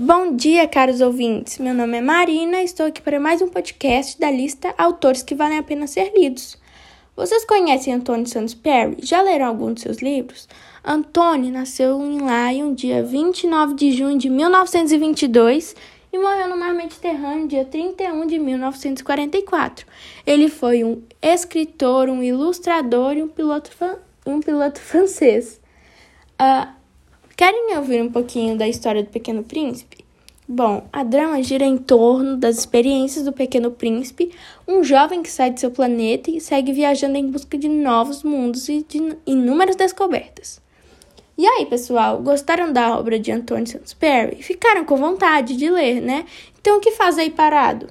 Bom dia, caros ouvintes. Meu nome é Marina e estou aqui para mais um podcast da lista Autores que Valem a Pena Ser Lidos. Vocês conhecem Antônio Santos Perry? Já leram algum de seus livros? Antônio nasceu em Lyon dia 29 de junho de 1922 e morreu no mar Mediterrâneo dia 31 de 1944. Ele foi um escritor, um ilustrador e um piloto, um piloto francês. Uh, Querem ouvir um pouquinho da história do Pequeno Príncipe? Bom, a drama gira em torno das experiências do Pequeno Príncipe, um jovem que sai de seu planeta e segue viajando em busca de novos mundos e de inúmeras descobertas. E aí, pessoal, gostaram da obra de Antônio Santos Perry? Ficaram com vontade de ler, né? Então, o que faz aí parado?